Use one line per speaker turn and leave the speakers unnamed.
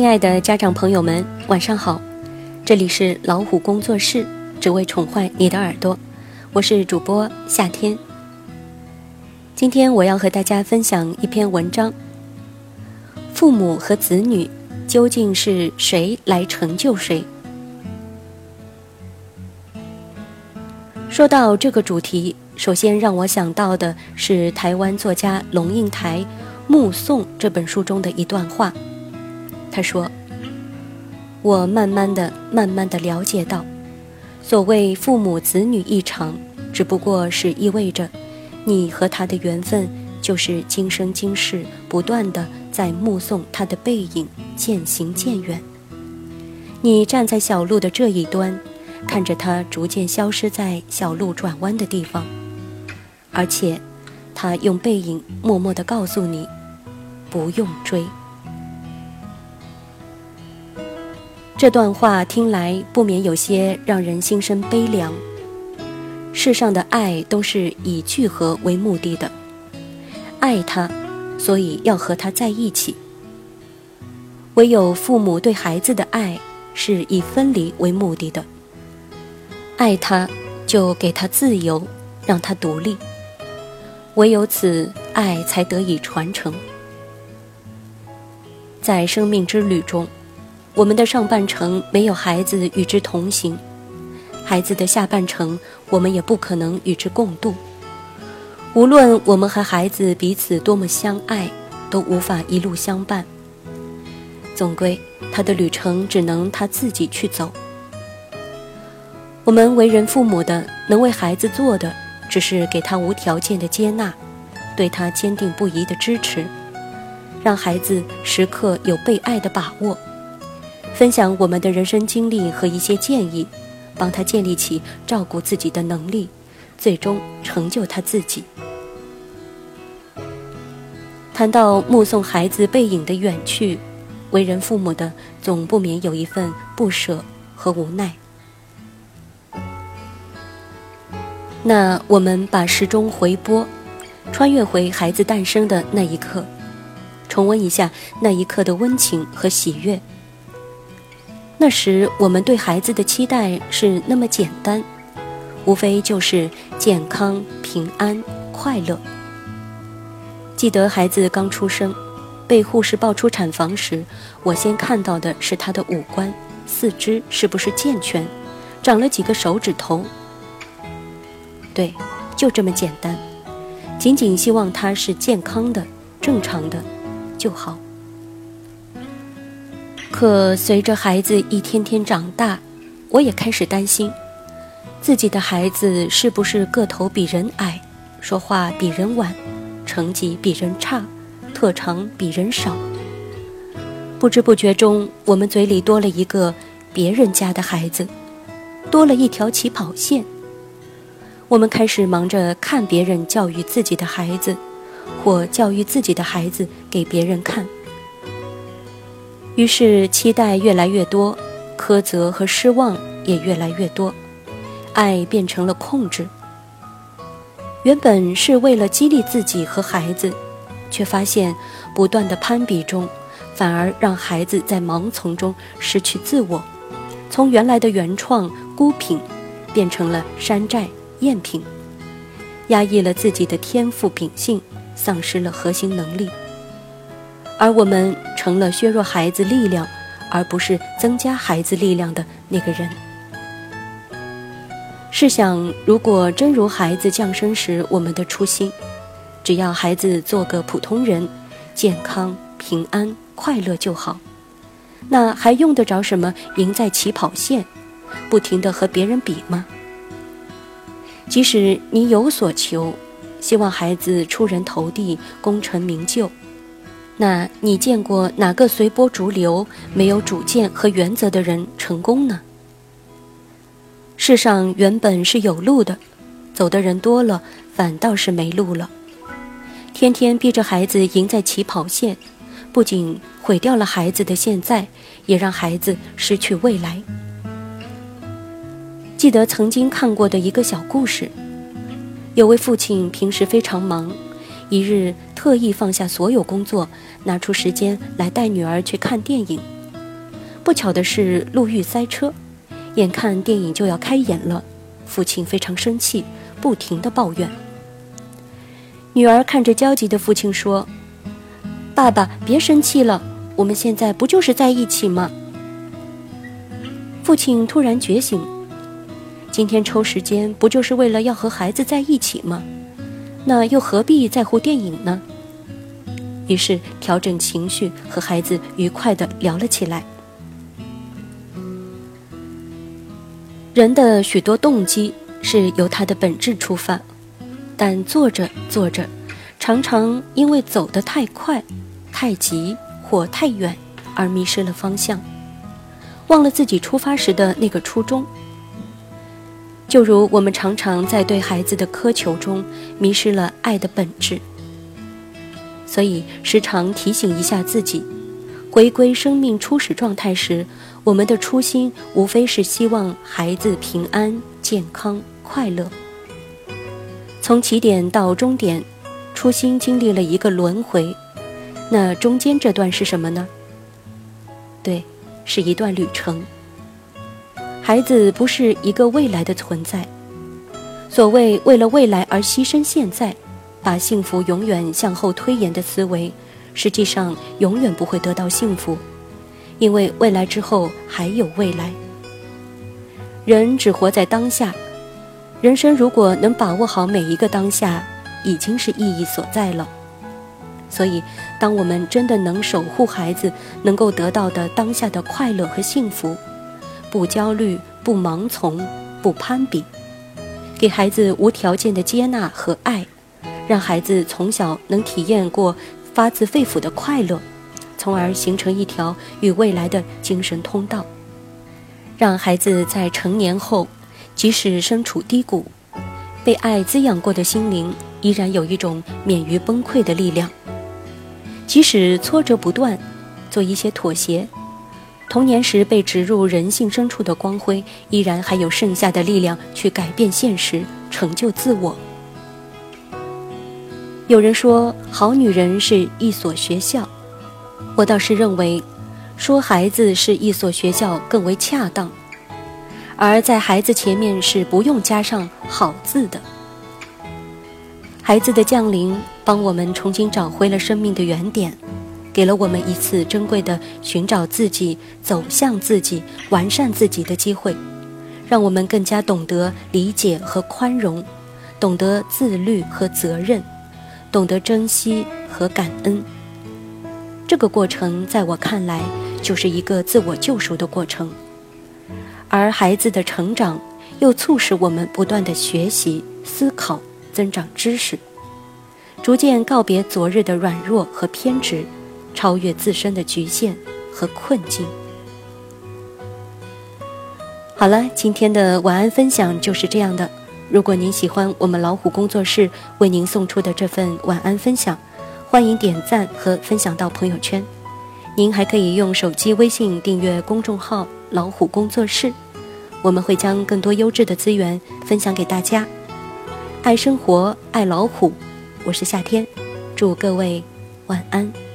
亲爱的家长朋友们，晚上好！这里是老虎工作室，只为宠坏你的耳朵，我是主播夏天。今天我要和大家分享一篇文章：父母和子女究竟是谁来成就谁？说到这个主题，首先让我想到的是台湾作家龙应台《目送》这本书中的一段话。他说：“我慢慢的、慢慢的了解到，所谓父母子女一场，只不过是意味着，你和他的缘分就是今生今世不断的在目送他的背影渐行渐远。你站在小路的这一端，看着他逐渐消失在小路转弯的地方，而且，他用背影默默的告诉你，不用追。”这段话听来不免有些让人心生悲凉。世上的爱都是以聚合为目的的，爱他，所以要和他在一起。唯有父母对孩子的爱是以分离为目的的，爱他就给他自由，让他独立。唯有此爱才得以传承，在生命之旅中。我们的上半程没有孩子与之同行，孩子的下半程我们也不可能与之共度。无论我们和孩子彼此多么相爱，都无法一路相伴。总归，他的旅程只能他自己去走。我们为人父母的，能为孩子做的，只是给他无条件的接纳，对他坚定不移的支持，让孩子时刻有被爱的把握。分享我们的人生经历和一些建议，帮他建立起照顾自己的能力，最终成就他自己。谈到目送孩子背影的远去，为人父母的总不免有一份不舍和无奈。那我们把时钟回拨，穿越回孩子诞生的那一刻，重温一下那一刻的温情和喜悦。那时我们对孩子的期待是那么简单，无非就是健康、平安、快乐。记得孩子刚出生，被护士抱出产房时，我先看到的是他的五官、四肢是不是健全，长了几个手指头。对，就这么简单，仅仅希望他是健康的、正常的就好。可随着孩子一天天长大，我也开始担心，自己的孩子是不是个头比人矮，说话比人晚，成绩比人差，特长比人少。不知不觉中，我们嘴里多了一个别人家的孩子，多了一条起跑线。我们开始忙着看别人教育自己的孩子，或教育自己的孩子给别人看。于是期待越来越多，苛责和失望也越来越多，爱变成了控制。原本是为了激励自己和孩子，却发现不断的攀比中，反而让孩子在盲从中失去自我，从原来的原创孤品，变成了山寨赝品，压抑了自己的天赋秉性，丧失了核心能力。而我们成了削弱孩子力量，而不是增加孩子力量的那个人。试想，如果真如孩子降生时我们的初心，只要孩子做个普通人，健康、平安、快乐就好，那还用得着什么赢在起跑线，不停地和别人比吗？即使你有所求，希望孩子出人头地、功成名就。那你见过哪个随波逐流、没有主见和原则的人成功呢？世上原本是有路的，走的人多了，反倒是没路了。天天逼着孩子赢在起跑线，不仅毁掉了孩子的现在，也让孩子失去未来。记得曾经看过的一个小故事，有位父亲平时非常忙。一日特意放下所有工作，拿出时间来带女儿去看电影，不巧的是路遇塞车，眼看电影就要开演了，父亲非常生气，不停的抱怨。女儿看着焦急的父亲说：“爸爸，别生气了，我们现在不就是在一起吗？”父亲突然觉醒，今天抽时间不就是为了要和孩子在一起吗？那又何必在乎电影呢？于是调整情绪，和孩子愉快地聊了起来。人的许多动机是由他的本质出发，但做着做着，常常因为走得太快、太急或太远而迷失了方向，忘了自己出发时的那个初衷。就如我们常常在对孩子的苛求中迷失了爱的本质，所以时常提醒一下自己，回归生命初始状态时，我们的初心无非是希望孩子平安、健康、快乐。从起点到终点，初心经历了一个轮回，那中间这段是什么呢？对，是一段旅程。孩子不是一个未来的存在。所谓为了未来而牺牲现在，把幸福永远向后推延的思维，实际上永远不会得到幸福，因为未来之后还有未来。人只活在当下，人生如果能把握好每一个当下，已经是意义所在了。所以，当我们真的能守护孩子能够得到的当下的快乐和幸福。不焦虑，不盲从，不攀比，给孩子无条件的接纳和爱，让孩子从小能体验过发自肺腑的快乐，从而形成一条与未来的精神通道，让孩子在成年后，即使身处低谷，被爱滋养过的心灵依然有一种免于崩溃的力量，即使挫折不断，做一些妥协。童年时被植入人性深处的光辉，依然还有剩下的力量去改变现实，成就自我。有人说，好女人是一所学校，我倒是认为，说孩子是一所学校更为恰当，而在孩子前面是不用加上“好”字的。孩子的降临，帮我们重新找回了生命的原点。给了我们一次珍贵的寻找自己、走向自己、完善自己的机会，让我们更加懂得理解和宽容，懂得自律和责任，懂得珍惜和感恩。这个过程在我看来就是一个自我救赎的过程，而孩子的成长又促使我们不断的学习、思考、增长知识，逐渐告别昨日的软弱和偏执。超越自身的局限和困境。好了，今天的晚安分享就是这样的。如果您喜欢我们老虎工作室为您送出的这份晚安分享，欢迎点赞和分享到朋友圈。您还可以用手机微信订阅公众号“老虎工作室”，我们会将更多优质的资源分享给大家。爱生活，爱老虎，我是夏天，祝各位晚安。